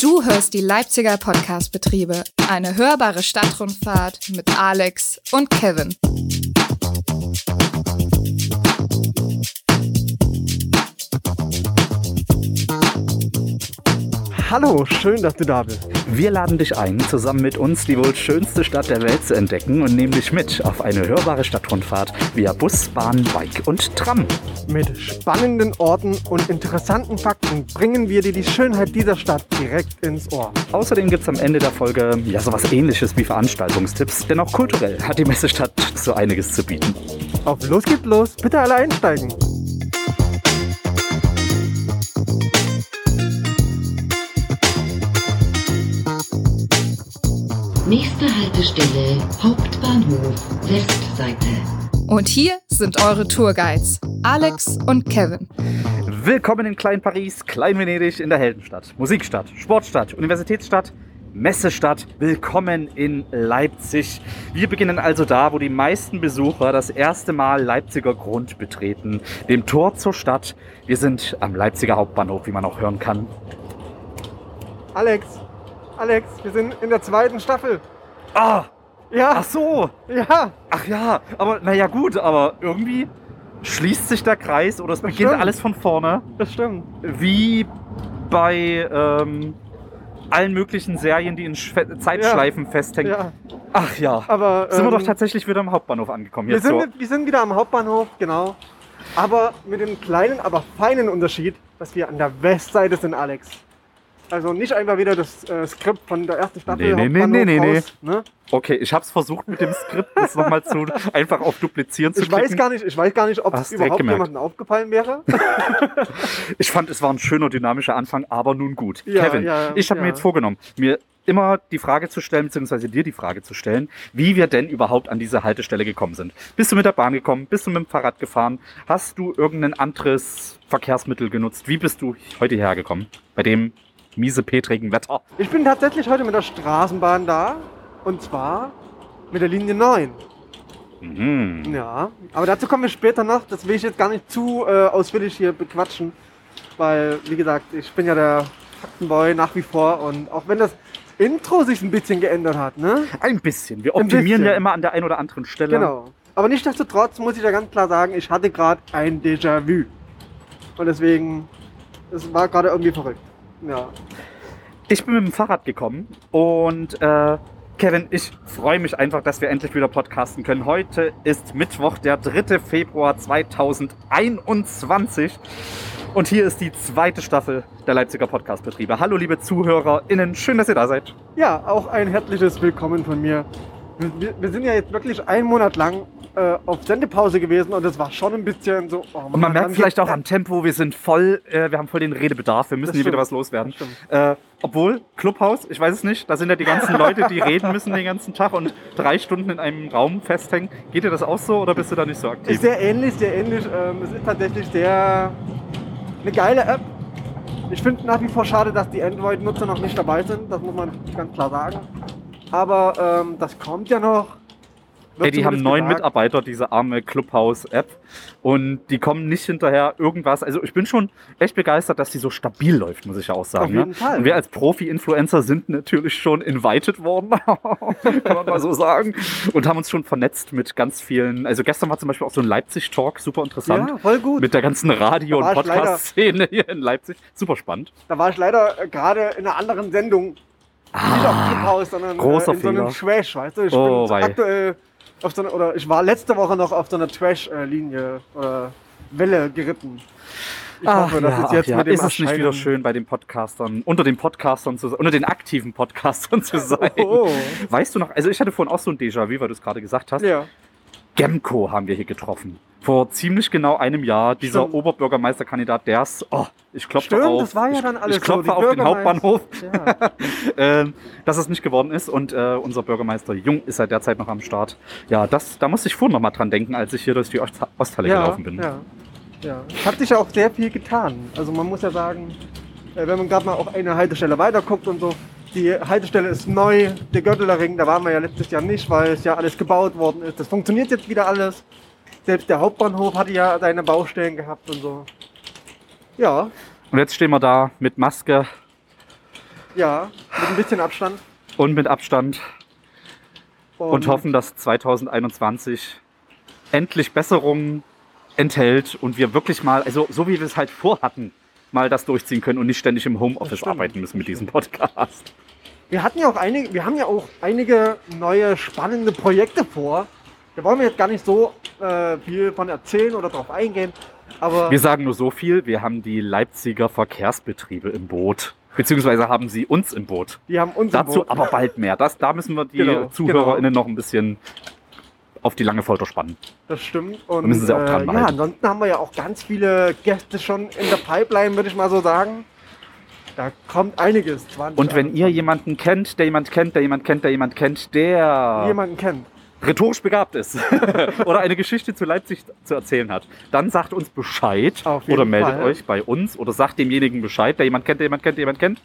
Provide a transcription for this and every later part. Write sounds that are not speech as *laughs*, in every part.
Du hörst die Leipziger Podcast-Betriebe, eine hörbare Stadtrundfahrt mit Alex und Kevin. Hallo, schön, dass du da bist. Wir laden dich ein, zusammen mit uns die wohl schönste Stadt der Welt zu entdecken und nehmen dich mit auf eine hörbare Stadtrundfahrt via Bus, Bahn, Bike und Tram. Mit spannenden Orten und interessanten Fakten bringen wir dir die Schönheit dieser Stadt direkt ins Ohr. Außerdem gibt es am Ende der Folge ja sowas ähnliches wie Veranstaltungstipps, denn auch kulturell hat die Messestadt so einiges zu bieten. Auf los geht's los, bitte alle einsteigen. Nächste Haltestelle Hauptbahnhof Westseite. Und hier sind eure Tourguides, Alex und Kevin. Willkommen in Klein Paris, Klein Venedig in der Heldenstadt, Musikstadt, Sportstadt, Universitätsstadt, Messestadt. Willkommen in Leipzig. Wir beginnen also da, wo die meisten Besucher das erste Mal Leipziger Grund betreten, dem Tor zur Stadt. Wir sind am Leipziger Hauptbahnhof, wie man auch hören kann. Alex, Alex, wir sind in der zweiten Staffel. Ah, Ja, ach so. ja, Ach ja, aber naja gut, aber irgendwie schließt sich der Kreis oder es beginnt stimmt. alles von vorne. das stimmt. Wie bei ähm, allen möglichen Serien, die in Schwe Zeitschleifen festhängen. Ja, Ach ja. aber Sind wir ähm, doch tatsächlich wieder am Hauptbahnhof angekommen. wir Jetzt sind, so. wir sind wieder am Hauptbahnhof, genau. Aber mit dem kleinen, aber feinen Unterschied, dass wir an der Westseite sind, Alex. Also nicht einfach wieder das äh, Skript von der ersten Staffel Nee, nee, nee, nee, nee, raus, ne? Okay, ich habe es versucht mit dem Skript das nochmal zu *laughs* einfach auf duplizieren zu Ich weiß klicken. gar nicht, ich weiß gar nicht, ob es überhaupt jemandem aufgefallen wäre. *laughs* Ich fand, es war ein schöner dynamischer Anfang, aber nun gut. Ja, Kevin, ja, ich habe ja. mir jetzt vorgenommen, mir immer die Frage zu stellen, beziehungsweise dir die Frage zu stellen, wie wir denn überhaupt an diese Haltestelle gekommen sind. Bist du mit der Bahn gekommen? Bist du mit dem Fahrrad gefahren? Hast du irgendein anderes Verkehrsmittel genutzt? Wie bist du heute hierher gekommen? Bei dem miesepetrigen Wetter. Ich bin tatsächlich heute mit der Straßenbahn da. Und zwar mit der Linie 9. Mhm. Ja, aber dazu kommen wir später noch. Das will ich jetzt gar nicht zu äh, ausführlich hier bequatschen. Weil, wie gesagt, ich bin ja der Faktenboy nach wie vor. Und auch wenn das Intro sich ein bisschen geändert hat, ne? Ein bisschen. Wir optimieren bisschen. ja immer an der einen oder anderen Stelle. Genau. Aber nichtsdestotrotz muss ich ja ganz klar sagen, ich hatte gerade ein Déjà-vu. Und deswegen, es war gerade irgendwie verrückt. Ja. Ich bin mit dem Fahrrad gekommen und äh, Kevin, ich freue mich einfach, dass wir endlich wieder podcasten können. Heute ist Mittwoch, der 3. Februar 2021 und hier ist die zweite Staffel der Leipziger Podcastbetriebe. Hallo liebe ZuhörerInnen, schön, dass ihr da seid. Ja, auch ein herzliches Willkommen von mir. Wir, wir sind ja jetzt wirklich einen Monat lang äh, auf Sendepause gewesen und das war schon ein bisschen so. Oh Und man merkt vielleicht auch am Tempo, wir sind voll, äh, wir haben voll den Redebedarf, wir müssen hier wieder was loswerden. Äh, obwohl, Clubhaus, ich weiß es nicht, da sind ja die ganzen Leute, die reden müssen den ganzen Tag und drei Stunden in einem Raum festhängen. Geht dir das auch so oder bist du da nicht so aktiv? Ist sehr ähnlich, sehr ähnlich. Ähm, es ist tatsächlich sehr eine geile App. Ich finde nach wie vor schade, dass die Android-Nutzer noch nicht dabei sind. Das muss man ganz klar sagen. Aber ähm, das kommt ja noch. Wird Ey, die haben neun gesagt. Mitarbeiter, diese arme Clubhouse-App. Und die kommen nicht hinterher irgendwas. Also ich bin schon echt begeistert, dass die so stabil läuft, muss ich ja auch sagen. Auf jeden ne? Fall. Und wir als Profi-Influencer sind natürlich schon invited worden, *laughs* kann man mal so sagen. Und haben uns schon vernetzt mit ganz vielen. Also gestern war zum Beispiel auch so ein Leipzig-Talk, super interessant. Ja, voll gut. Mit der ganzen Radio- und Podcast-Szene hier in Leipzig. Super spannend. Da war ich leider äh, gerade in einer anderen Sendung. Nicht auf Clubhouse, sondern Ah, großer äh, in so einem Fehler. Trash, weißt du? Ich Oh, bin wei. aktuell auf so einer, oder ich war letzte Woche noch auf so einer Trash-Linie oder Welle geritten. Ich hoffe, das ja, ist jetzt ach ja. mit dem ist es nicht wieder schön bei den Podcastern, unter den Podcastern zu sein, unter den aktiven Podcastern zu *laughs* sein. Oh. Weißt du noch, also ich hatte vorhin auch so ein Déjà-vu, weil du es gerade gesagt hast. Ja. Gemco haben wir hier getroffen. Vor ziemlich genau einem Jahr, dieser Stimmt. Oberbürgermeisterkandidat, der ist, oh, ich klopfe Stimmt, auf. das war ja ich, dann alles Ich klopfe so, auf den Hauptbahnhof, Ja. *laughs* ähm, dass es nicht geworden ist und äh, unser Bürgermeister Jung ist ja derzeit noch am Start. Ja, das, da musste ich vorhin noch mal dran denken, als ich hier durch die Ost Osthalle ja, gelaufen bin. Ja. ja. Hat sich ja auch sehr viel getan. Also man muss ja sagen, äh, wenn man gerade mal auf eine Haltestelle weiter guckt und so, die Haltestelle ist neu, der Göttelerring, da waren wir ja letztes Jahr nicht, weil es ja alles gebaut worden ist. Das funktioniert jetzt wieder alles. Selbst der Hauptbahnhof hatte ja seine Baustellen gehabt und so. Ja, Und jetzt stehen wir da mit Maske Ja, mit ein bisschen Abstand. und mit Abstand und hoffen, dass 2021 endlich Besserungen enthält und wir wirklich mal, also so wie wir es halt vorhatten, mal das durchziehen können und nicht ständig im Homeoffice arbeiten müssen mit diesem Podcast. Wir hatten ja auch einige, wir haben ja auch einige neue spannende Projekte vor. Da wollen wir jetzt gar nicht so äh, viel von erzählen oder drauf eingehen. Aber Wir sagen nur so viel, wir haben die Leipziger Verkehrsbetriebe im Boot. Beziehungsweise haben sie uns im Boot. die haben uns im Dazu Boot. aber bald mehr. Das, da müssen wir die Genau, ZuhörerInnen noch ein bisschen auf die lange Folter spannen. Das stimmt. Und, Da müssen sie auch dran äh, Ja, ansonsten haben wir ja auch ganz viele Gäste schon in der Pipeline, würde ich mal so sagen. Da kommt einiges. 20, Und wenn ihr jemanden kennt, der jemand kennt, der jemand kennt, der jemand kennt, der jemanden kennt, rhetorisch begabt ist *laughs* oder eine Geschichte zu Leipzig zu erzählen hat, dann sagt uns Bescheid oder meldet Fall. euch bei uns oder sagt demjenigen Bescheid, der jemand kennt, der jemand kennt, der jemand kennt,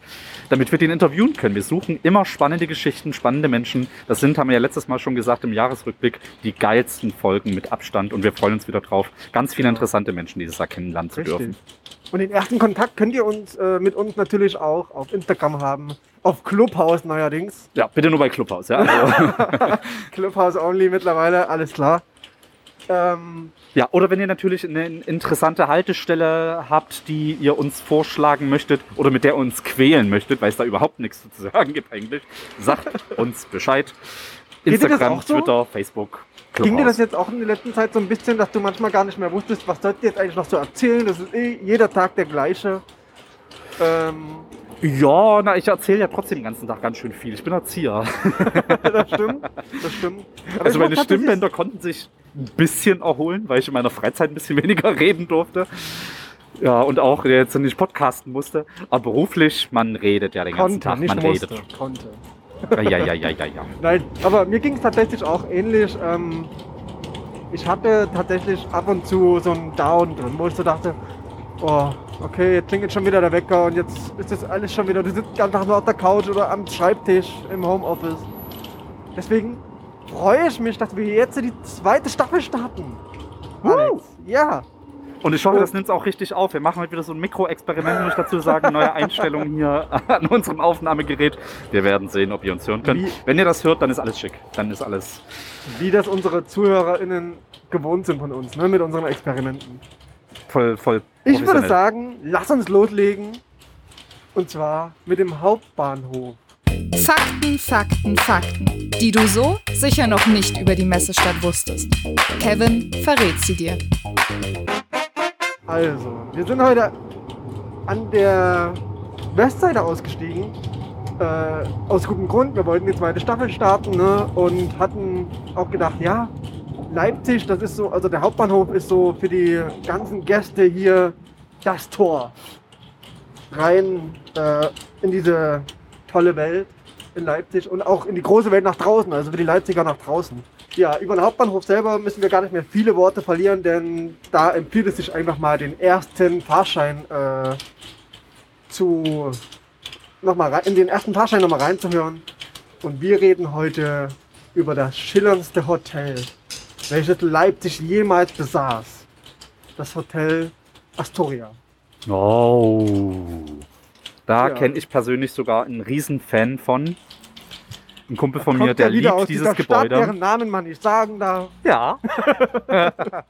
damit wir den interviewen können. Wir suchen immer spannende Geschichten, spannende Menschen. Das sind, haben wir ja letztes Mal schon gesagt im Jahresrückblick, die geilsten Folgen mit Abstand und wir freuen uns wieder drauf, ganz viele interessante Menschen dieses Jahr kennenlernen zu Richtig. dürfen. Und den ersten Kontakt könnt ihr uns äh, mit uns natürlich auch auf Instagram haben. Auf Clubhouse neuerdings. Ja, bitte nur bei Clubhouse. Ja, also, *laughs* Clubhouse only mittlerweile, alles klar. Ähm, ja, oder wenn ihr natürlich eine interessante Haltestelle habt, die ihr uns vorschlagen möchtet oder mit der ihr uns quälen möchtet, weil es da überhaupt nichts zu sagen gibt eigentlich, sagt *laughs* uns Bescheid. Instagram, so? Twitter, Facebook, ging dir das Clubhouse. jetzt auch in der letzten Zeit so ein bisschen, dass du manchmal gar nicht mehr wusstest, was sollst du jetzt eigentlich noch so erzählen? Das ist eh jeder Tag der gleiche. Ähm, Ja, na, ich erzähle ja trotzdem den ganzen Tag ganz schön viel. Ich bin Erzieher. *laughs* das stimmt. Das stimmt. Aber Also meine Stimmbänder konnten sich ein bisschen erholen, weil ich in meiner Freizeit ein bisschen *laughs* weniger reden durfte. Ja, und auch jetzt nicht podcasten musste. Aber beruflich, man redet ja den ganzen Konnte, Tag. nicht Man musste. redet. Konnte. Ja, ja, ja, ja, ja, ja. Nein, aber mir ging es tatsächlich auch ähnlich. Ähm, ich hatte tatsächlich ab und zu so einen Down drin, wo ich so dachte, oh, okay, jetzt klingelt schon wieder der Wecker und jetzt ist das alles schon wieder, du sitzt den ganzen Tag nur auf der Couch oder am Schreibtisch im Homeoffice. Deswegen freue ich mich, dass wir jetzt die zweite Staffel starten. Alex, ja. Und ich hoffe, Oh. das nimmt es auch richtig auf. Wir machen heute wieder so ein Mikroexperiment, muss ich dazu sagen. Neue Einstellungen hier *laughs* an unserem Aufnahmegerät. Wir werden sehen, ob ihr uns hören könnt. Wie- Wenn ihr das hört, dann ist alles schick. Dann ist alles. Wie das unsere ZuhörerInnen gewohnt sind von uns, ne, mit unseren Experimenten. voll, voll Ich würde sagen, lass uns loslegen. Und zwar mit dem Hauptbahnhof. Fakten, Fakten, Fakten, die du so sicher noch nicht über die Messestadt wusstest. Kevin verrät sie dir. Also, wir sind heute an der Westseite ausgestiegen. Äh, aus gutem Grund. Wir wollten die zweite Staffel starten ne? und hatten auch gedacht, ja, Leipzig, das ist so, also der Hauptbahnhof ist so für die ganzen Gäste hier das Tor. Rein äh, in diese tolle Welt in Leipzig und auch in die große Welt nach draußen, also für die Leipziger nach draußen. Ja, über den Hauptbahnhof selber müssen wir gar nicht mehr viele Worte verlieren, denn da empfiehlt es sich einfach mal den ersten Fahrschein äh, zu noch mal rein, in den ersten Fahrschein nochmal reinzuhören. Und wir reden heute über das schillerndste Hotel, welches Leipzig jemals besaß. Das Hotel Astoria. Oh. Da Ja. kenne ich persönlich sogar einen riesen Fan von. Ein Kumpel von mir, der liebt aus dieses dieser Stadt, Gebäude. deren Namen man nicht sagen darf. Ja. *laughs*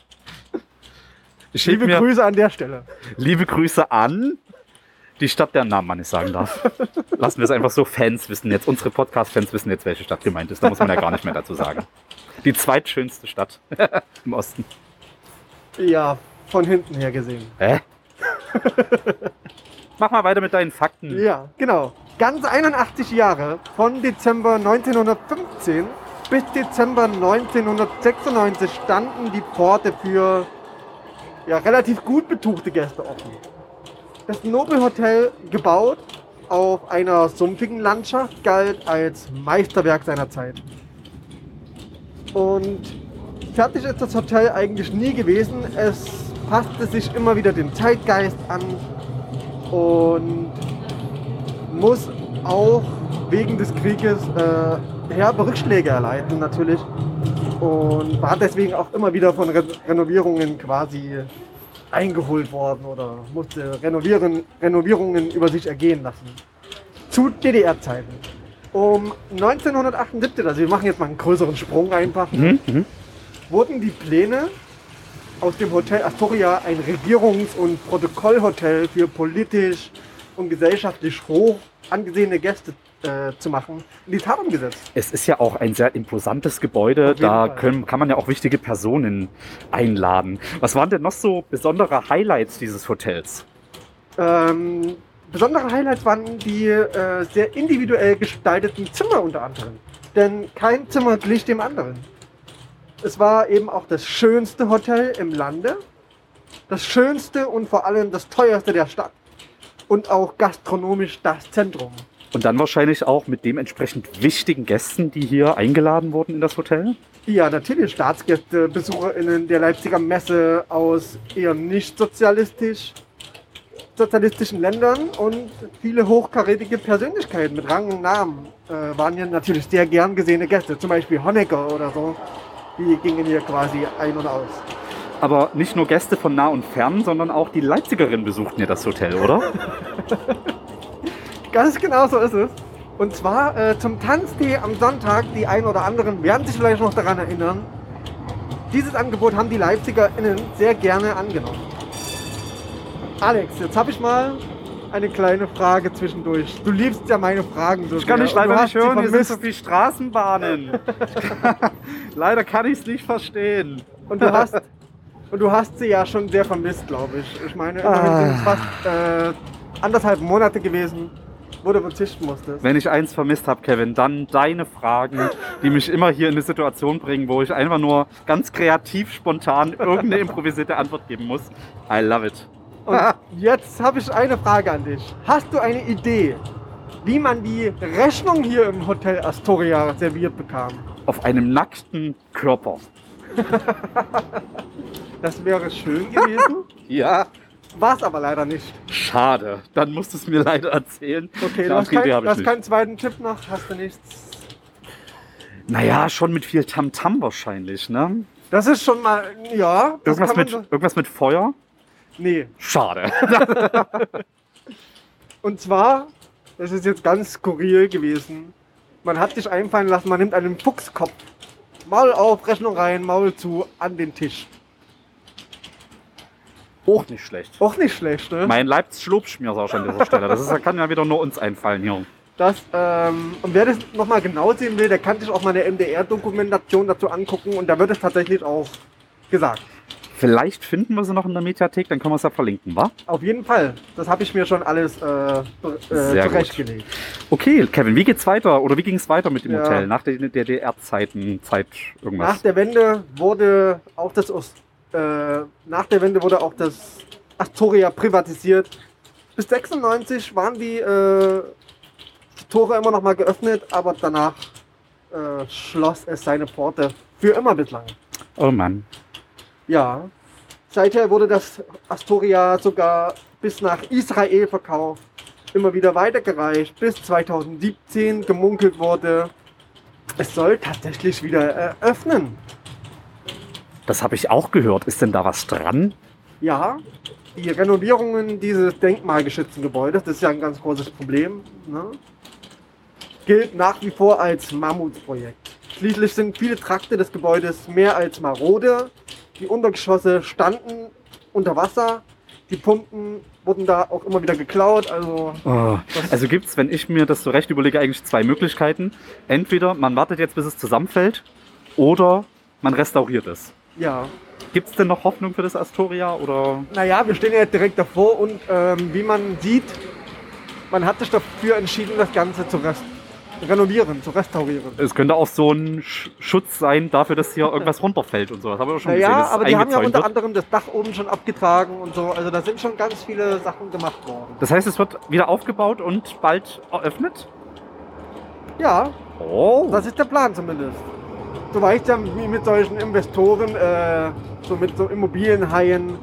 Liebe mir Grüße an der Stelle. liebe Grüße an die Stadt, deren Namen man nicht sagen darf. *laughs* Lassen wir es einfach so. Fans wissen jetzt, unsere Podcast-Fans wissen jetzt, welche Stadt gemeint ist. Da muss man ja gar nicht mehr dazu sagen. Die zweitschönste Stadt *laughs* im Osten. Ja, von hinten her gesehen. Hä? Mach mal weiter mit deinen Fakten. Ja, genau. Ganz 81 Jahre von Dezember 1915 bis Dezember 1996 standen die Pforte für ja, relativ gut betuchte Gäste offen. Das Nobelhotel, gebaut auf einer sumpfigen Landschaft, galt als Meisterwerk seiner Zeit. Und fertig ist das Hotel eigentlich nie gewesen. Es passte sich immer wieder dem Zeitgeist an und muss auch wegen des Krieges äh, herbe Rückschläge erleiden natürlich und war deswegen auch immer wieder von Re Renovierungen quasi eingeholt worden oder musste renovieren, Renovierungen über sich ergehen lassen. zu DDR-Zeiten. Um 1978, also wir machen jetzt mal einen größeren Sprung einfach, Mhm. Mhm. wurden die Pläne aus dem Hotel Astoria ein Regierungs- und Protokollhotel für politisch und gesellschaftlich hoch angesehene Gäste äh, zu machen, in die Tat umgesetzt. Es ist ja auch ein sehr imposantes Gebäude. Da können, kann man ja auch wichtige Personen einladen. Was waren denn noch so besondere Highlights dieses Hotels? Ähm, besondere Highlights waren die äh, sehr individuell gestalteten Zimmer unter anderem. Denn kein Zimmer glich dem anderen. Es war eben auch das schönste Hotel im Lande, das schönste und vor allem das teuerste der Stadt. Und auch gastronomisch das Zentrum. Und dann wahrscheinlich auch mit dementsprechend wichtigen Gästen, die hier eingeladen wurden in das Hotel. Ja, natürlich Staatsgäste, BesucherInnen der Leipziger Messe aus eher nicht sozialistisch, sozialistischen Ländern und viele hochkarätige Persönlichkeiten mit Rang und Namen äh, waren hier natürlich sehr gern gesehene Gäste. Zum Beispiel Honecker oder so. Die gingen hier quasi ein und aus. Aber nicht nur Gäste von nah und fern, sondern auch die Leipzigerinnen besuchten ja das Hotel, oder? *laughs* Ganz genau so ist es. Und zwar äh, zum Tanztee am Sonntag, die ein oder anderen werden sich vielleicht noch daran erinnern. Dieses Angebot haben die LeipzigerInnen sehr gerne angenommen. Alex, jetzt habe ich mal eine kleine Frage zwischendurch. Du liebst ja meine Fragen so Ich kann dich leider nicht hören, hier sind so viele Straßenbahnen. *laughs* leider kann ich es nicht verstehen. Und du hast, *laughs* und du hast sie ja schon sehr vermisst, glaube ich. Ich meine, Ah. sind es fast äh, anderthalb Monate gewesen, wo du verzichten musstest. Wenn ich eins vermisst habe, Kevin, dann deine Fragen, die mich immer hier in eine Situation bringen, wo ich einfach nur ganz kreativ, spontan irgendeine improvisierte Antwort geben muss. I love it. Und jetzt habe ich eine Frage an dich. Hast du eine Idee, wie man die Rechnung hier im Hotel Astoria serviert bekam? Auf einem nackten Körper. *laughs* Das wäre schön gewesen, *laughs* Ja. war es aber leider nicht. Schade. Dann musst du es mir leider erzählen. Okay, Idee kein, du hast keinen zweiten Tipp noch, hast du nichts. Naja, schon mit viel Tamtam wahrscheinlich, ne? Das ist schon mal, ja. das Irgendwas mit, so- irgendwas mit Feuer? Nee, Schade. *laughs* und zwar, das ist jetzt ganz skurril gewesen. Man hat sich einfallen lassen, man nimmt einen Fuchskopf. Maul auf, Rechnung rein, Maul zu, an den Tisch. Auch nicht schlecht. Auch nicht schlecht, ne? Mein Leibs-Schlobschmier ist auch schon an dieser Stelle. Das ist, kann ja wieder nur uns einfallen hier. Das, ähm, und wer das nochmal genau sehen will, der kann sich auch mal eine MDR-Dokumentation dazu angucken und da wird es tatsächlich auch gesagt. Vielleicht finden wir sie noch in der Mediathek, dann können wir es ja verlinken, wa? Auf jeden Fall. Das habe ich mir schon alles äh, äh, zurechtgelegt. Okay, Kevin, wie geht's weiter? Oder wie ging es weiter mit dem Ja. Hotel? Nach der DDR-Zeiten, Zeit irgendwas? Nach der Wende wurde auch das Os- äh, nach der Wende wurde auch das Astoria privatisiert. Bis 96 waren die, äh, die Tore immer noch mal geöffnet, aber danach äh, schloss es seine Pforte für immer bislang. oh Mann. Ja. Seither wurde das Astoria sogar bis nach Israel verkauft, immer wieder weitergereicht, bis 2017 gemunkelt wurde, es soll tatsächlich wieder eröffnen. Das habe ich auch gehört. Ist denn da was dran? Ja, die Renovierungen dieses denkmalgeschützten Gebäudes, das ist ja ein ganz großes Problem, ne? gilt nach wie vor als Mammutprojekt. Schließlich sind viele Trakte des Gebäudes mehr als marode. Die Untergeschosse standen unter Wasser. Die Pumpen wurden da auch immer wieder geklaut. Also Oh. Also gibt es, wenn ich mir das so recht überlege, eigentlich zwei Möglichkeiten. Entweder man wartet jetzt, bis es zusammenfällt, oder man restauriert es. ja, Gibt es denn noch Hoffnung für das Astoria? Oder naja, wir stehen ja direkt davor und ähm, wie man sieht, man hat sich dafür entschieden, das Ganze zu rest renovieren, zu restaurieren. es könnte auch so ein Sch Schutz sein dafür, dass hier irgendwas runterfällt und so. Das haben wir doch schon Naja, gesehen. es aber die haben ja unter anderem das Dach oben schon abgetragen und so. Also da sind schon ganz viele Sachen gemacht worden. Das heißt, es wird wieder aufgebaut und bald eröffnet? Ja, Oh. das ist der Plan zumindest. Du weißt ja, wie mit solchen Investoren, äh, so mit so Immobilienhaien,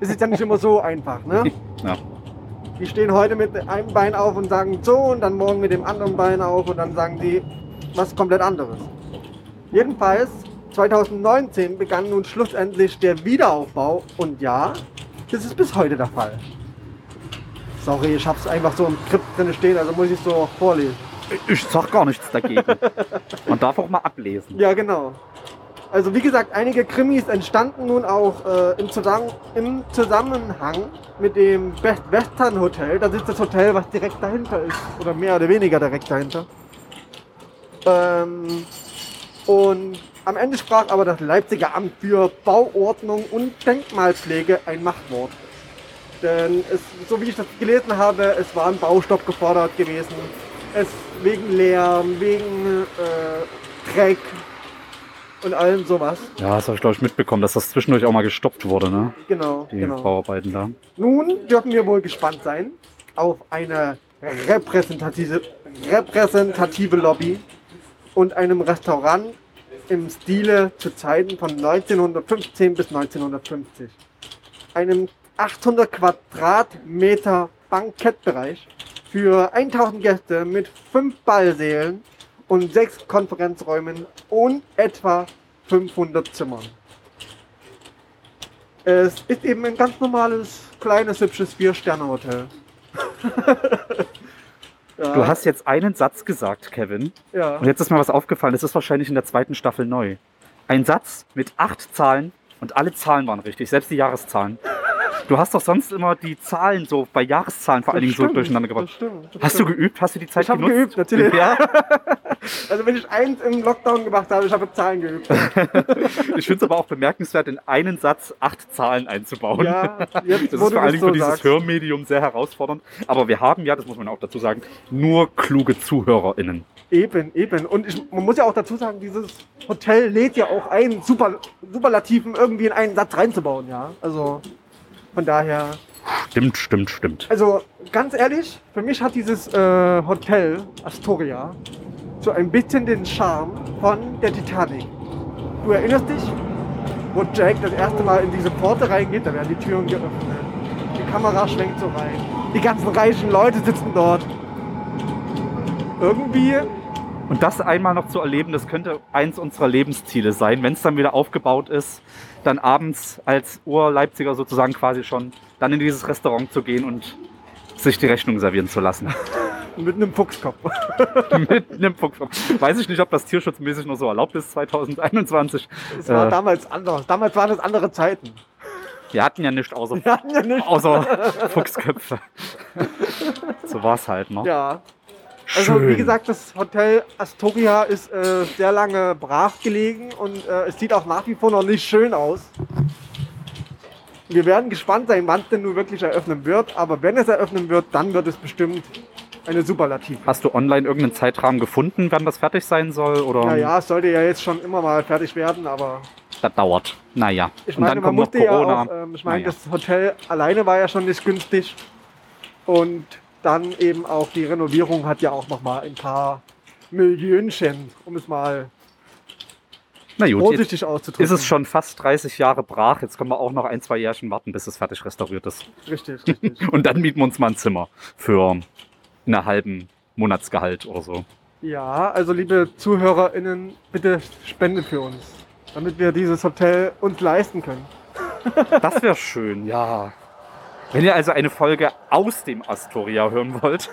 ist es ja nicht immer so einfach. Ne? *laughs* Ja. Die stehen heute mit einem Bein auf und sagen so und dann morgen mit dem anderen Bein auf und dann sagen die was komplett anderes. Jedenfalls, 2019 begann nun schlussendlich der Wiederaufbau und ja, das ist bis heute der Fall. Sorry, ich hab's einfach so im Skript drin stehen, also muss ich es so vorlesen. Ich sag gar nichts dagegen. *laughs* Man darf auch mal ablesen. Ja, genau. Also wie gesagt, einige Krimis entstanden nun auch äh, im, Zusammen im Zusammenhang mit dem Best Western Hotel. Das ist das Hotel, was direkt dahinter ist. Oder mehr oder weniger direkt dahinter. Ähm, und am Ende sprach aber das Leipziger Amt für Bauordnung und Denkmalpflege ein Machtwort. Denn es, so wie ich das gelesen habe, es war ein Baustopp gefordert gewesen. Es wegen Lärm, wegen äh, Dreck und allem sowas. Ja, das habe ich glaube ich mitbekommen, dass das zwischendurch auch mal gestoppt wurde, ne? Genau, Die genau. Bauarbeiten da. Nun dürfen wir wohl gespannt sein auf eine repräsentative, repräsentative Lobby und einem Restaurant im Stile zu Zeiten von 1915 bis 1950. Einem 800 Quadratmeter Bankettbereich für 1000 Gäste mit 5 Ballsälen und 6 Konferenzräumen und etwa 500 Zimmern. Es ist eben ein ganz normales, kleines, hübsches Vier-Sterne-Hotel. *laughs* ja, Du hast jetzt einen Satz gesagt, Kevin. ja. Und jetzt ist mir was aufgefallen, das ist wahrscheinlich in der zweiten Staffel neu. Ein Satz mit acht Zahlen und alle Zahlen waren richtig, selbst die Jahreszahlen. Du hast doch sonst immer die Zahlen so bei Jahreszahlen vor allen Dingen so durcheinander das gebracht. stimmt, das Hast du geübt? Hast du die Zeit Ich habe genutzt? geübt, natürlich. Ja, *laughs* Also wenn ich eins im Lockdown gemacht habe, ich habe Zahlen geübt. *laughs* ich finde es aber auch bemerkenswert, in einen Satz acht Zahlen einzubauen. Ja, jetzt, Das ist vor allen das Dingen so für dieses sagst. Hörmedium sehr herausfordernd. Aber wir haben ja, das muss man auch dazu sagen, nur kluge ZuhörerInnen. Eben, eben. Und ich, man muss ja auch dazu sagen, dieses Hotel lädt ja auch ein, Super, Superlativen irgendwie in einen Satz reinzubauen, ja. Also von daher. Stimmt, stimmt, stimmt. Also ganz ehrlich, für mich hat dieses äh, Hotel Astoria so ein bisschen den Charme von der Titanic. Du erinnerst dich, wo Jack das erste Mal in diese Pforte reingeht, da werden die Türen geöffnet. Die Kamera schwenkt so rein. Die ganzen reichen Leute sitzen dort. Irgendwie, Und das einmal noch zu erleben, das könnte eins unserer Lebensziele sein, wenn es dann wieder aufgebaut ist, dann abends als Ur-Leipziger sozusagen quasi schon, dann in dieses Restaurant zu gehen und sich die Rechnung servieren zu lassen. *laughs* mit einem Fuchskopf. *laughs* Mit einem Fuchskopf. Weiß ich nicht, ob das tierschutzmäßig noch so erlaubt ist 2021. Es war Äh. damals anders. Damals waren es andere Zeiten. Wir hatten ja nichts außer, ja nicht. außer *laughs* Fuchsköpfe. So war es halt, ne? Ja. Also Schön. wie gesagt, das Hotel Astoria ist äh, sehr lange brach gelegen und äh, es sieht auch nach wie vor noch nicht schön aus. Wir werden gespannt sein, wann es denn nun wirklich eröffnen wird, aber wenn es eröffnen wird, dann wird es bestimmt eine Superlativ. Hast du online irgendeinen Zeitrahmen gefunden, wann das fertig sein soll? Oder Ja, ja, es sollte ja jetzt schon immer mal fertig werden, aber das dauert. Naja. ich und meine, dann man kommt noch musste ja Corona. auch, ähm, ich meine, Naja. das Hotel alleine war ja schon nicht günstig und dann eben auch die Renovierung hat ja auch noch mal ein paar Millionchen, um es mal Na gut, vorsichtig auszudrücken. ist es schon fast 30 Jahre brach. Jetzt können wir auch noch ein, zwei Jährchen warten, bis es fertig restauriert ist. Richtig, *laughs* richtig. Und dann mieten wir uns mal ein Zimmer für einen halben Monatsgehalt oder so. ja, also liebe ZuhörerInnen, bitte spendet für uns, damit wir dieses Hotel uns leisten können. Das wäre schön, ja. Wenn ihr also eine Folge aus dem Astoria hören wollt,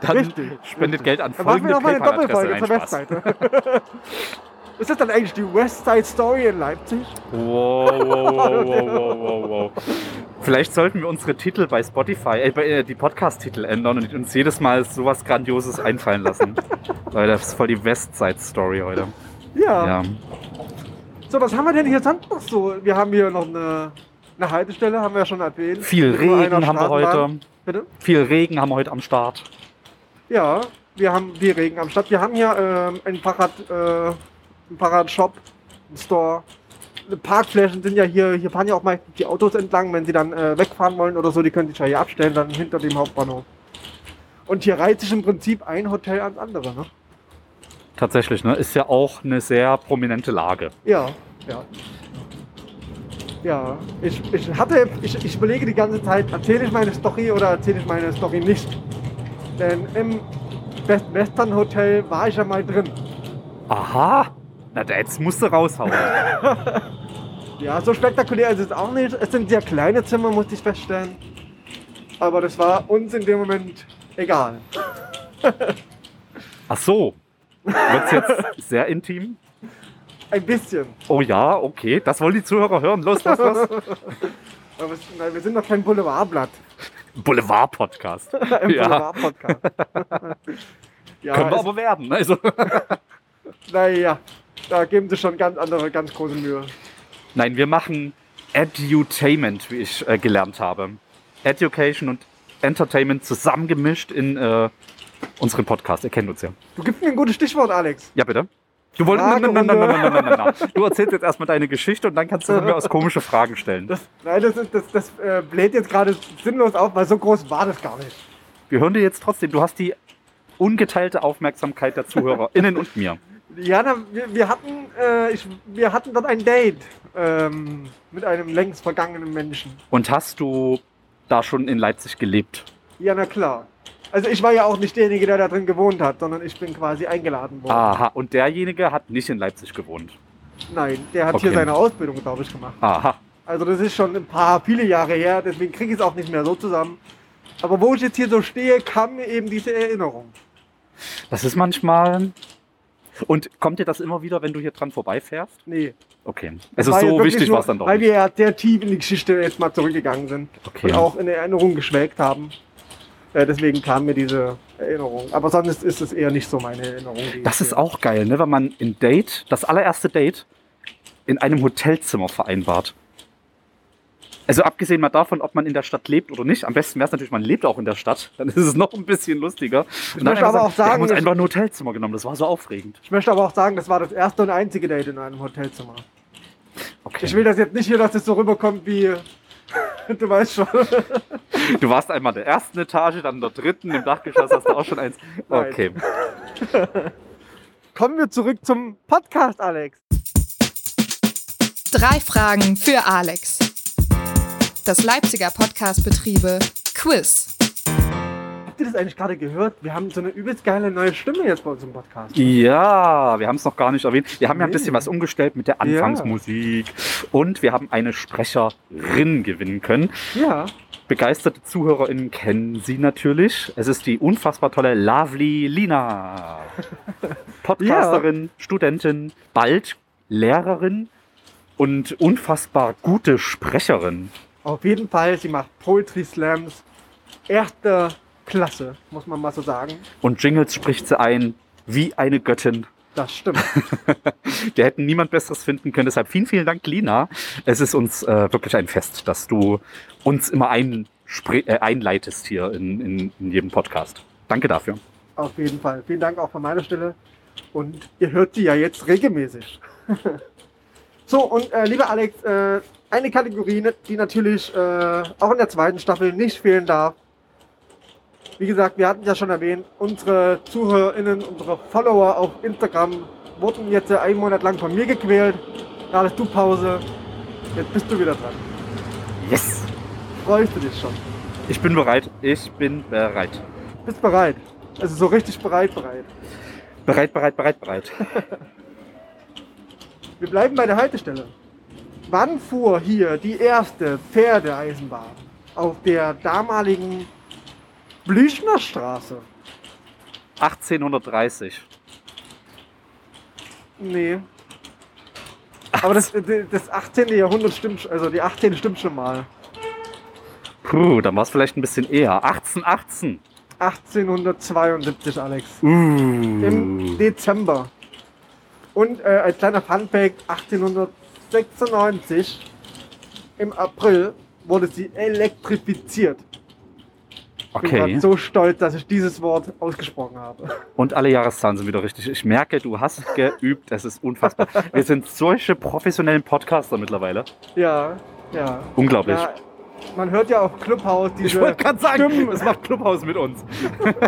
dann Richtig, spendet richtig. Geld an Dann machen wir folgende noch mal eine Doppelfolge PayPal-Adresse. *laughs* Ist das dann eigentlich die Westside Story in Leipzig? Wow, wow, wow, *laughs* wow, wow, wow, wow. Vielleicht sollten wir unsere Titel bei Spotify, äh, bei, äh, die Podcast-Titel ändern und uns jedes Mal sowas Grandioses einfallen lassen. *laughs* Weil das ist voll die Westside-Story heute. Ja. Ja. So, was haben wir denn hier sonst noch so? Wir haben hier noch eine, eine Haltestelle, haben wir ja schon erwähnt. Viel Regen haben wir heute. Bitte? Viel Regen haben wir heute am Start. Ja, wir haben die Regen am Start. Wir haben hier ähm, ein Fahrrad, äh, einen Fahrradshop, einen Store. Parkflächen sind ja hier, hier fahren ja auch meistens die Autos entlang, wenn sie dann äh, wegfahren wollen oder so, die können sich ja hier abstellen, dann hinter dem Hauptbahnhof. Und hier reiht sich im Prinzip ein Hotel ans andere, ne? Tatsächlich, ne? Ist ja auch eine sehr prominente Lage. Ja, ja. Ja, ich, ich hatte, ich, ich überlege die ganze Zeit, erzähle ich meine Story oder erzähle ich meine Story nicht. Denn im West Western Hotel war ich ja mal drin. Aha! Na, jetzt musst du raushauen. *laughs* Ja, so spektakulär ist es auch nicht. Es sind sehr kleine Zimmer, musste ich feststellen. Aber das war uns in dem Moment egal. *laughs* Ach so. Wird's jetzt sehr intim? Ein bisschen. Oh ja, okay. Das wollen die Zuhörer hören. Los, los, los. *laughs* Nein, wir sind doch kein Boulevardblatt. Boulevard-Podcast. *laughs* Ein Ja. Boulevard-Podcast. ja, *laughs* Können wir aber werden. Also. Naja, da geben sie schon ganz andere, ganz große Mühe. Nein, wir machen Edutainment, wie ich äh, gelernt habe. Education und Entertainment zusammengemischt in äh, unserem Podcast. Ihr kennt uns ja. Du gibst mir ein gutes Stichwort, Alex. Ja, bitte. Du wolltest. Nein, nein, nein, nein, nein, nein, nein. Du erzählst jetzt erstmal deine Geschichte und dann kannst du mir aus komische Fragen stellen. Das, nein, das, ist, das, das äh, bläht jetzt gerade sinnlos auf, weil so groß war das gar nicht. Wir hören dir jetzt trotzdem. Du hast die ungeteilte Aufmerksamkeit der ZuhörerInnen und mir. Ja, na, wir, wir, hatten, äh, ich, wir hatten dort ein Date ähm, mit einem längst vergangenen Menschen. Und hast du da schon in Leipzig gelebt? Ja, na klar. Also ich war ja auch nicht derjenige, der da drin gewohnt hat, sondern ich bin quasi eingeladen worden. Aha, und derjenige hat nicht in Leipzig gewohnt. Nein, der hat Okay. hier seine Ausbildung, glaube ich, gemacht. Aha. Also das ist schon ein paar, viele Jahre her, deswegen kriege ich es auch nicht mehr so zusammen. Aber wo ich jetzt hier so stehe, kam mir eben diese Erinnerung. Das ist manchmal. Und kommt dir das immer wieder, wenn du hier dran vorbeifährst? Nee. Okay. Das Also war jetzt so wichtig nur, war es dann doch. Weil nicht. wir ja sehr tief in die Geschichte jetzt mal zurückgegangen sind Okay. und auch in Erinnerung geschwelgt haben. Äh, deswegen kam mir diese Erinnerung. Aber sonst ist es eher nicht so meine Erinnerung. Das ich ist auch geil, ne? wenn man ein Date, das allererste Date, in einem Hotelzimmer vereinbart. Also abgesehen mal davon, ob man in der Stadt lebt oder nicht. Am besten wäre es natürlich, man lebt auch in der Stadt. Dann ist es noch ein bisschen lustiger. Und dann möchte aber gesagt, auch wir haben sagen, uns ich- einfach ein Hotelzimmer genommen. Das war so aufregend. Ich möchte aber auch sagen, das war das erste und einzige Date in einem Hotelzimmer. Okay. Ich will das jetzt nicht hier, dass es so rüberkommt wie. Du weißt schon. Du warst einmal in der ersten Etage, dann in der dritten, im Dachgeschoss hast du auch schon eins. Nein. Okay. *laughs* Kommen wir zurück zum Podcast, Alex. Drei Fragen für Alex. Das Leipziger Podcastbetriebe Quiz. Habt ihr das eigentlich gerade gehört? Wir haben so eine übelst geile neue Stimme jetzt bei uns im Podcast. Ja, wir haben es noch gar nicht erwähnt. Wir haben ja ein Nee. bisschen was umgestellt mit der Anfangsmusik. Und wir haben eine Sprecherin gewinnen können. Ja. Begeisterte ZuhörerInnen kennen sie natürlich. Es ist die unfassbar tolle Lovely Lina. *laughs* Podcasterin, Studentin, bald Lehrerin und unfassbar gute Sprecherin. Auf jeden Fall, sie macht Poetry Slams. Erster Klasse, muss man mal so sagen. Und Jingles spricht sie ein wie eine Göttin. Das stimmt. *laughs* Wir hätten niemand Besseres finden können. Deshalb vielen, vielen Dank, Lina. Es ist uns äh, wirklich ein Fest, dass du uns immer äh, einleitest hier in, in, in jedem Podcast. Danke dafür. Auf jeden Fall. Vielen Dank auch von meiner Stelle. Und ihr hört sie ja jetzt regelmäßig. *laughs* so, und äh, lieber Alex, äh, eine Kategorie, die natürlich äh, auch in der zweiten Staffel nicht fehlen darf. Wie gesagt, wir hatten ja schon erwähnt, unsere ZuhörerInnen, unsere Follower auf Instagram wurden jetzt einen Monat lang von mir gequält. Da hattest du Pause. Jetzt bist du wieder dran. Yes! Freust du dich schon? Ich bin bereit. Ich bin bereit. Bist bereit? Also so richtig bereit, bereit. Bereit, bereit, bereit, bereit. *laughs* Wir bleiben bei der Haltestelle. Wann fuhr hier die erste Pferdeeisenbahn? Auf der damaligen Blüchner Straße? 1830. Nee. Aber das, das 18. Jahrhundert stimmt, schon- also die 18 stimmt schon mal. Puh, dann war es vielleicht ein bisschen eher. 1818. 1872, Alex. Uh. Im Dezember. Und äh, als kleiner Funfact, 1896 im April wurde sie elektrifiziert. Ich bin Okay. so stolz, dass ich dieses Wort ausgesprochen habe. Und alle Jahreszahlen sind wieder richtig. Ich merke, du hast geübt. Es ist unfassbar. Wir sind solche professionellen Podcaster mittlerweile. Ja, ja. Unglaublich. ja man hört ja auf Clubhouse diese Ich wollte gerade sagen, Stimmen. das macht Clubhaus mit uns.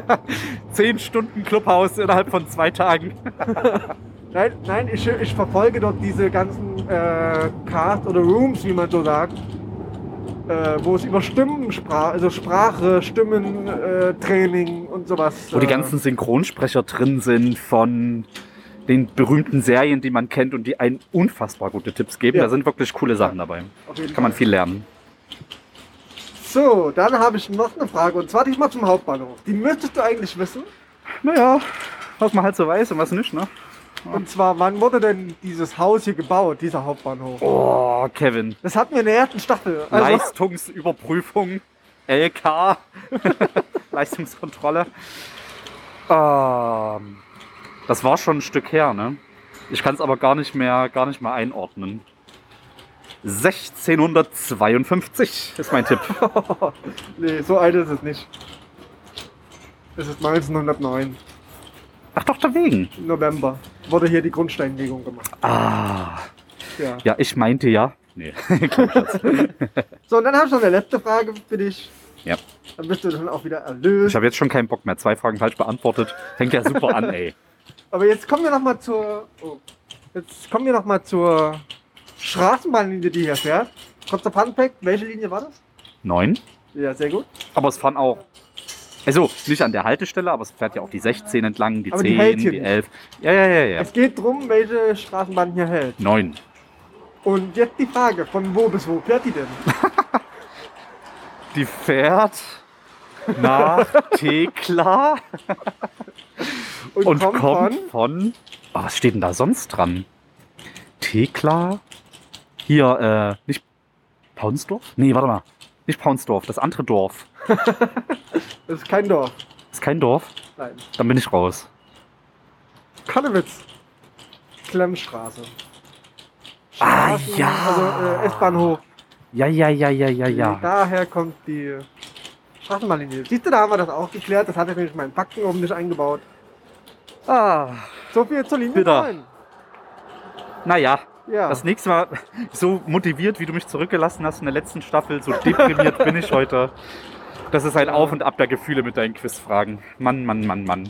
*laughs* Zehn Stunden Clubhaus innerhalb von zwei Tagen. *laughs* Nein, nein ich, ich verfolge dort diese ganzen äh, Cast oder Rooms, wie man so sagt, äh, wo es über Stimmensprache, also Sprache, Stimmen, äh, Training und sowas. Wo die äh, ganzen Synchronsprecher drin sind von den berühmten Serien, die man kennt und die einen unfassbar gute Tipps geben. Ja. Da sind wirklich coole Sachen dabei. jeden Kann man viel lernen. So, dann habe ich noch eine Frage und zwar diesmal zum Hauptbahnhof. Die müsstest du eigentlich wissen. Naja, was man halt so weiß und was nicht, ne? Und zwar, wann wurde denn dieses Haus hier gebaut, dieser Hauptbahnhof? Oh, Kevin. Das hatten wir in der ersten Staffel. Also, Leistungsüberprüfung, LK, *laughs* Leistungskontrolle. Ähm, das war schon ein Stück her, ne? Ich kann es aber gar nicht mehr, gar nicht mehr einordnen. 1652 ist mein Tipp. *laughs* nee, so alt ist es nicht. Es ist 1909, Ach doch, da wegen. im November, wurde hier die Grundsteinlegung gemacht. Ah, Ja. ja, ich meinte ja. Nee. *laughs* So, und dann habe ich noch eine letzte Frage für dich. Ja. Dann bist du dann auch wieder erlöst. Ich habe jetzt schon keinen Bock mehr. Zwei Fragen falsch beantwortet. Fängt ja super an, ey. *laughs* Aber jetzt kommen wir noch mal zur. Oh, jetzt kommen wir noch mal zur Straßenbahnlinie, die hier fährt. Kurzer Funfact, welche Linie war das? Neun. Ja, sehr gut. Aber es fahren auch. Also, nicht an der Haltestelle, aber es fährt ja auch die 16 entlang, die Aber 10, die hält die, hier nicht. 11. Ja, ja, ja, ja. Es geht darum, welche Straßenbahn hier hält. Neun. Und jetzt die Frage, von wo bis wo fährt die denn? *laughs* Die fährt nach Thekla und, kommt, von. von. Oh, was steht denn da sonst dran? Thekla. Hier, äh, nicht Paunsdorf? Nee, warte mal. Nicht Paunsdorf, das andere Dorf. *laughs* Das ist kein Dorf. Ist kein Dorf? Nein. Dann bin ich raus. Kannewitz. Klemmstraße. Ah, Straßen- ja. Also äh, S-Bahnhof. Ja, ja, ja, ja, ja, ja. Daher kommt die Straßenbahnlinie. Siehst du, da haben wir das auch geklärt. Das hat er nämlich meinen Fakten oben nicht eingebaut. Ah, So viel zur Linie Bitter. 9. naja. Ja. Das nächste Mal, so motiviert, wie du mich zurückgelassen hast in der letzten Staffel, so deprimiert bin ich heute. Das ist ein Ja. Auf und Ab der Gefühle mit deinen Quizfragen. Mann, Mann, Mann, Mann.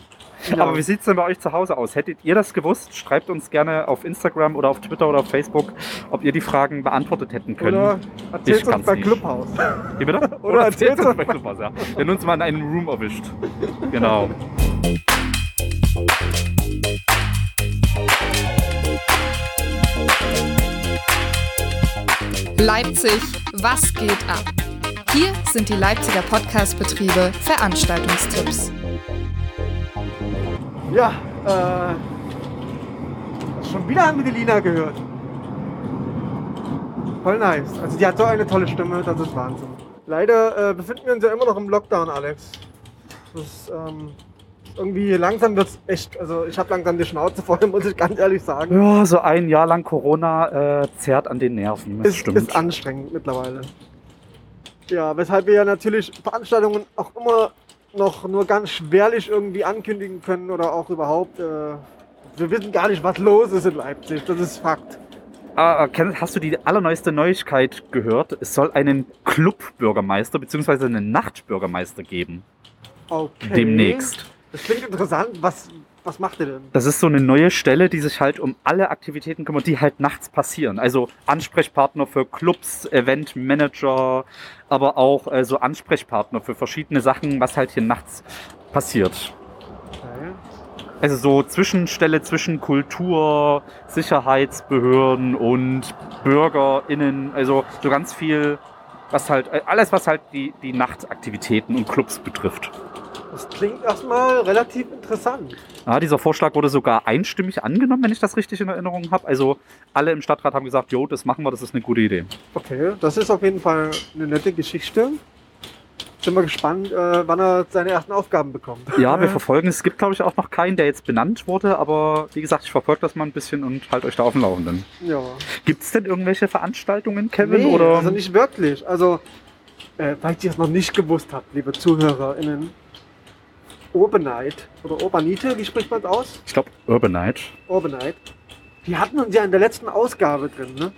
Ja. Aber wie sieht es denn bei euch zu Hause aus? Hättet ihr das gewusst? Schreibt uns gerne auf Instagram oder auf Twitter oder auf Facebook, ob ihr die Fragen beantwortet hätten können. Oder erzählst Ich uns bei nicht. Clubhouse. Wie bitte? *laughs* Oder erzählt erzähl's uns uns bei Clubhouse, ja. Wenn uns mal in einem Room erwischt. Genau. *laughs* Leipzig, was geht ab? Hier sind die Leipziger Podcast-Betriebe Veranstaltungstipps. Ja, äh. Schon wieder haben wir die Lina gehört. Voll nice. Also die hat so eine tolle Stimme, das ist Wahnsinn. Leider äh, befinden wir uns ja immer noch im Lockdown, Alex. Das ist, ähm, irgendwie langsam wird's echt, also ich habe langsam die Schnauze voll, *laughs* muss ich ganz ehrlich sagen. Ja, so ein Jahr lang Corona äh, zerrt an den Nerven. Das ist, stimmt. ist anstrengend mittlerweile. Ja, weshalb wir ja natürlich Veranstaltungen auch immer noch nur ganz schwerlich irgendwie ankündigen können oder auch überhaupt. Äh, wir wissen gar nicht, was los ist in Leipzig. Das ist Fakt. Ah, kenn- hast du die allerneueste Neuigkeit gehört? Es soll einen Clubbürgermeister bzw. einen Nachtbürgermeister geben. Okay. Demnächst. Das klingt interessant. Was, was macht ihr denn? Das ist so eine neue Stelle, die sich halt um alle Aktivitäten kümmert, die halt nachts passieren. Also Ansprechpartner für Clubs, Eventmanager, aber auch äh, so Ansprechpartner für verschiedene Sachen, was halt hier nachts passiert. Okay. Also so Zwischenstelle zwischen Kultur, Sicherheitsbehörden und BürgerInnen. Also so ganz viel, was halt, äh, alles was halt die, die Nachtaktivitäten und Clubs betrifft. Das klingt erstmal relativ interessant. Ja, dieser Vorschlag wurde sogar einstimmig angenommen, wenn ich das richtig in Erinnerung habe. Also alle im Stadtrat haben gesagt, jo, das machen wir, das ist eine gute Idee. Okay, das ist auf jeden Fall eine nette Geschichte. Sind wir gespannt, äh, wann er seine ersten Aufgaben bekommt. Ja, wir *laughs* verfolgen es. Es gibt, glaube ich, auch noch keinen, der jetzt benannt wurde, aber wie gesagt, ich verfolge das mal ein bisschen und halte euch da auf dem Laufenden. Ja. Gibt es denn irgendwelche Veranstaltungen, Kevin? Nee, oder? also nicht wirklich. Also, äh, falls ihr es noch nicht gewusst habt, liebe ZuhörerInnen, Urbanite oder Urbanite, wie spricht man es aus? ich glaube, Urbanite. Urbanite. Die hatten uns ja in der letzten Ausgabe drin, ne?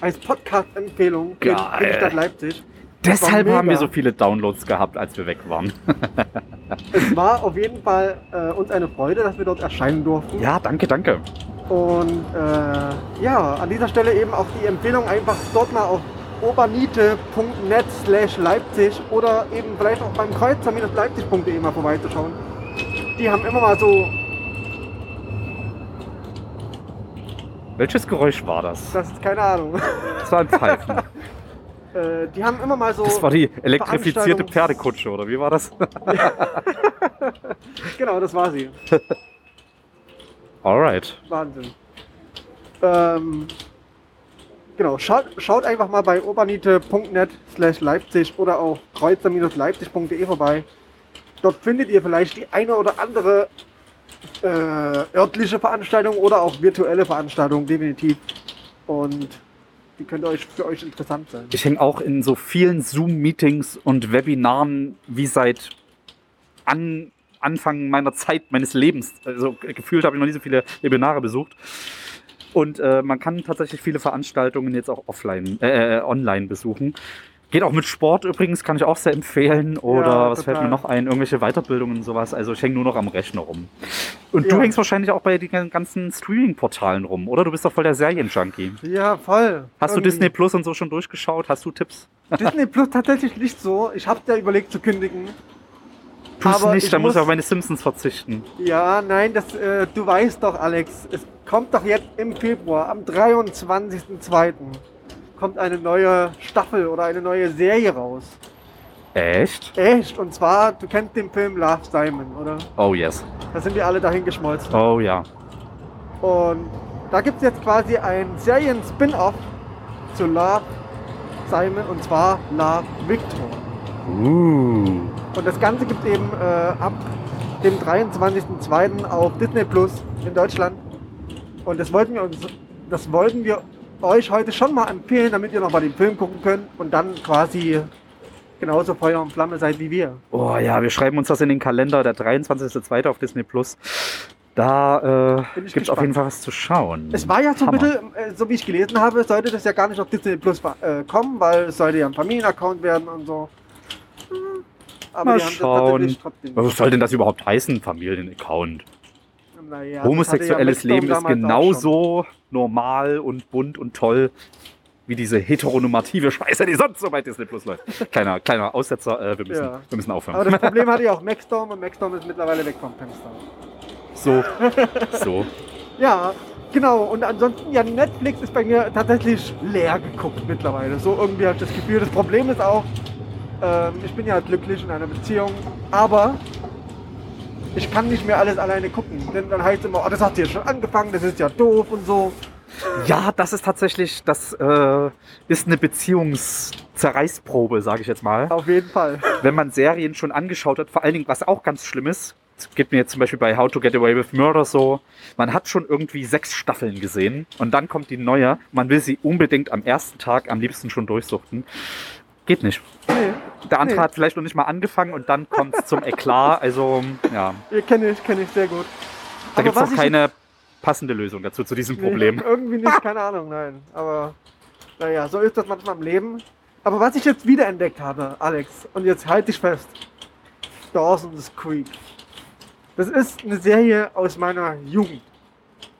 Als Podcast-Empfehlung für, die Stadt Leipzig. Das Deshalb haben wir so viele Downloads gehabt, als wir weg waren. *laughs* Es war auf jeden Fall äh, uns eine Freude, dass wir dort erscheinen durften. Ja, danke, danke. Und äh, ja, an dieser Stelle eben auch die Empfehlung, einfach dort mal auf obanite.net slash Leipzig oder eben vielleicht auch beim kreuzer-leipzig.de mal vorbeizuschauen. Die haben immer mal so, Welches Geräusch war das? das ist keine Ahnung. Das war ein Pfeifen. *laughs* Äh, die haben immer mal so. Das war die elektrifizierte Pferdekutsche, oder wie war das? *laughs* Genau, das war sie. *laughs* Alright. Wahnsinn. Ähm, genau, schaut, schaut einfach mal bei urbanite.net slash Leipzig oder auch kreuzer-leipzig.de vorbei. Dort findet ihr vielleicht die eine oder andere äh, örtliche Veranstaltung oder auch virtuelle Veranstaltung, definitiv. Und die könnte euch für euch interessant sein. Ich hänge auch in so vielen Zoom-Meetings und Webinaren wie seit an, Anfang meiner Zeit, meines Lebens. Also gefühlt habe ich noch nie so viele Webinare besucht. Und äh, man kann tatsächlich viele Veranstaltungen jetzt auch offline, äh, äh, online besuchen. Geht auch mit Sport übrigens, kann ich auch sehr empfehlen. Oder Ja, was fällt mir noch ein? Irgendwelche Weiterbildungen und sowas. Also ich hänge nur noch am Rechner rum. Und du Ja. hängst wahrscheinlich auch bei den ganzen Streaming-Portalen rum, oder? Du bist doch voll der Serien-Junkie. Ja, voll. Hast du Irgendwie. Disney Plus und so schon durchgeschaut? Hast du Tipps? Disney Plus tatsächlich nicht so. Ich habe ja überlegt zu kündigen. Tu's Aber nicht, dann muss muss- ich auf meine Simpsons verzichten. Ja, nein, das, äh, du weißt doch, Alex, es kommt doch jetzt im Februar, am 23.02. kommt eine neue Staffel oder eine neue Serie raus. Echt? Echt? Und zwar, du kennst den Film Love Simon, oder? Oh yes. Da sind wir alle dahin geschmolzen. Oh ja. Und da gibt es jetzt quasi ein Serien-Spin-Off zu Love Simon und zwar Love Victor. Uh. Und das Ganze gibt eben äh, ab dem 23.02. auf Disney Plus in Deutschland. Und das wollten wir uns, das wollten wir euch heute schon mal empfehlen, damit ihr noch mal den Film gucken könnt und dann quasi genauso Feuer und Flamme seid wie wir. Oh ja, wir schreiben uns das in den Kalender, der 23.02. auf Disney Plus. Da äh, gibt es auf jeden Fall was zu schauen. Es war ja so ein bisschen, äh, so wie ich gelesen habe, sollte das ja gar nicht auf Disney Plus äh, kommen, weil es sollte ja ein Familienaccount werden und so. Hm, Aber Mal schauen. Was soll denn das überhaupt heißen, Familienaccount? Naja, Homosexuelles ja Leben ist genauso normal und bunt und toll wie diese heteronormative Scheiße, die sonst so bei Disney Plus läuft. Kleiner, kleiner Aussetzer, äh, wir, müssen, Ja. wir müssen aufhören. Aber das *laughs* Problem hatte ja auch Maxdome und Maxdome ist mittlerweile weg vom Fenster. so, so. Ja, genau. Und ansonsten, ja, Netflix ist bei mir tatsächlich leer geguckt mittlerweile. So irgendwie habe ich das Gefühl. Das Problem ist auch, ähm, ich bin ja glücklich in einer Beziehung, aber ich kann nicht mehr alles alleine gucken. Denn dann heißt es immer, oh, das hat ja schon angefangen, das ist ja doof und so. Ja, das ist tatsächlich, das äh, ist eine Beziehungszerreißprobe, sage ich jetzt mal. Auf jeden Fall. Wenn man Serien schon angeschaut hat, vor allen Dingen, was auch ganz schlimm ist, es geht mir jetzt zum Beispiel bei How to Get Away with Murder so, man hat schon irgendwie sechs Staffeln gesehen und dann kommt die neue, man will sie unbedingt am ersten Tag am liebsten schon durchsuchten. Geht nicht. Nee, Der andere Nee. hat vielleicht noch nicht mal angefangen und dann kommt es zum Eklat. Also, ja, kenne ich, kenne ich sehr gut. da gibt es auch keine passende Lösung dazu, zu diesem Nee, Problem. irgendwie nicht, keine Ahnung, nein. Aber naja, so ist das manchmal im Leben. Aber was ich jetzt wiederentdeckt habe, Alex, und jetzt halte ich fest, Dawson's Creek. Das ist eine Serie aus meiner Jugend.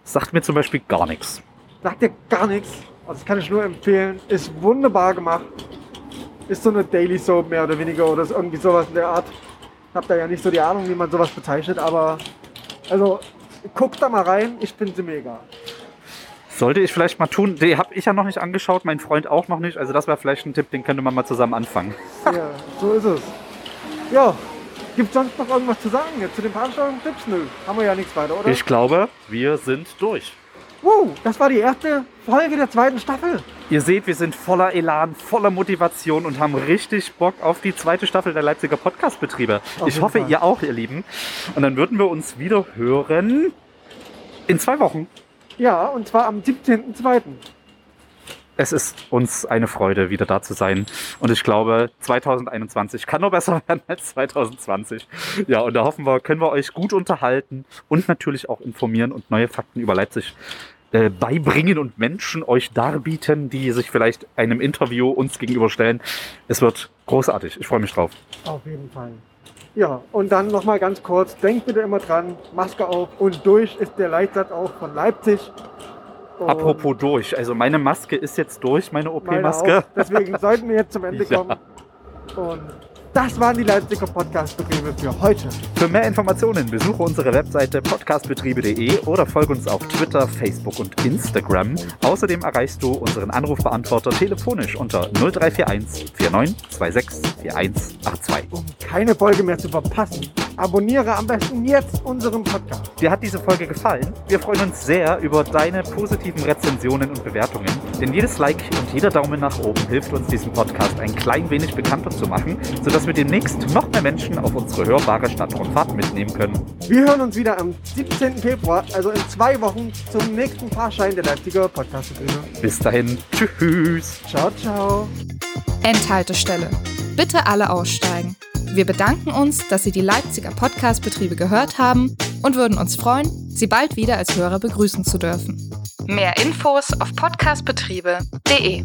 Sagt mir zum Beispiel gar nichts. Sagt dir gar nichts. Also das kann ich nur empfehlen. Ist wunderbar gemacht. Ist so eine Daily Soap mehr oder weniger oder ist irgendwie sowas in der Art. Hab da ja nicht so die Ahnung, wie man sowas bezeichnet, aber also guckt da mal rein, ich finde sie mega. Sollte ich vielleicht mal tun. Die habe ich ja noch nicht angeschaut, mein Freund auch noch nicht. Also das wäre vielleicht ein Tipp, den könnte man mal zusammen anfangen. Ja, so ist es. Ja, gibt sonst noch irgendwas zu sagen jetzt zu den Veranstaltungstipps? Nö, haben wir ja nichts weiter, oder? Ich glaube, wir sind durch. Wow, das war die erste Folge der zweiten Staffel. Ihr seht, wir sind voller Elan, voller Motivation und haben richtig Bock auf die zweite Staffel der Leipziger Podcast-Betriebe. Ich hoffe, Fall. ihr auch, ihr Lieben. Und dann würden wir uns wieder hören in zwei Wochen. Ja, und zwar am 17.02. Es ist uns eine Freude, wieder da zu sein. Und ich glaube, 2021 kann nur besser *laughs* werden als 2020. Ja, und da hoffen wir, können wir euch gut unterhalten und natürlich auch informieren und neue Fakten über Leipzig äh, beibringen und Menschen euch darbieten, die sich vielleicht einem Interview uns gegenüberstellen. Es wird großartig. Ich freue mich drauf. Auf jeden Fall. Ja, und dann nochmal ganz kurz, denkt bitte immer dran, Maske auf und durch ist der Leitsatz auch von Leipzig. Und Apropos durch. Also meine Maske ist jetzt durch, meine OP-Maske. Deswegen sollten wir jetzt zum *laughs* Ende Ja. kommen. Und Das waren die Leipziger Podcast-Betriebe für heute. Für mehr Informationen besuche unsere Webseite podcastbetriebe.de oder folge uns auf Twitter, Facebook und Instagram. Außerdem erreichst du unseren Anrufbeantworter telefonisch unter 0341 4926 4182. Um keine Folge mehr zu verpassen, abonniere am besten jetzt unseren Podcast. Dir hat diese Folge gefallen? Wir freuen uns sehr über deine positiven Rezensionen und Bewertungen, denn jedes Like und jeder Daumen nach oben hilft uns, diesen Podcast ein klein wenig bekannter zu machen, sodass wir demnächst noch mehr Menschen auf unsere hörbare Stadtrundfahrt mitnehmen können. Wir hören uns wieder am 17. Februar, also in zwei Wochen, zum nächsten Fahrschein der Leipziger Podcast-Betriebe. Bis dahin, tschüss. Ciao, ciao. Endhaltestelle bitte alle aussteigen. Wir bedanken uns, dass Sie die Leipziger Podcast-Betriebe gehört haben und würden uns freuen, Sie bald wieder als Hörer begrüßen zu dürfen. Mehr Infos auf podcastbetriebe.de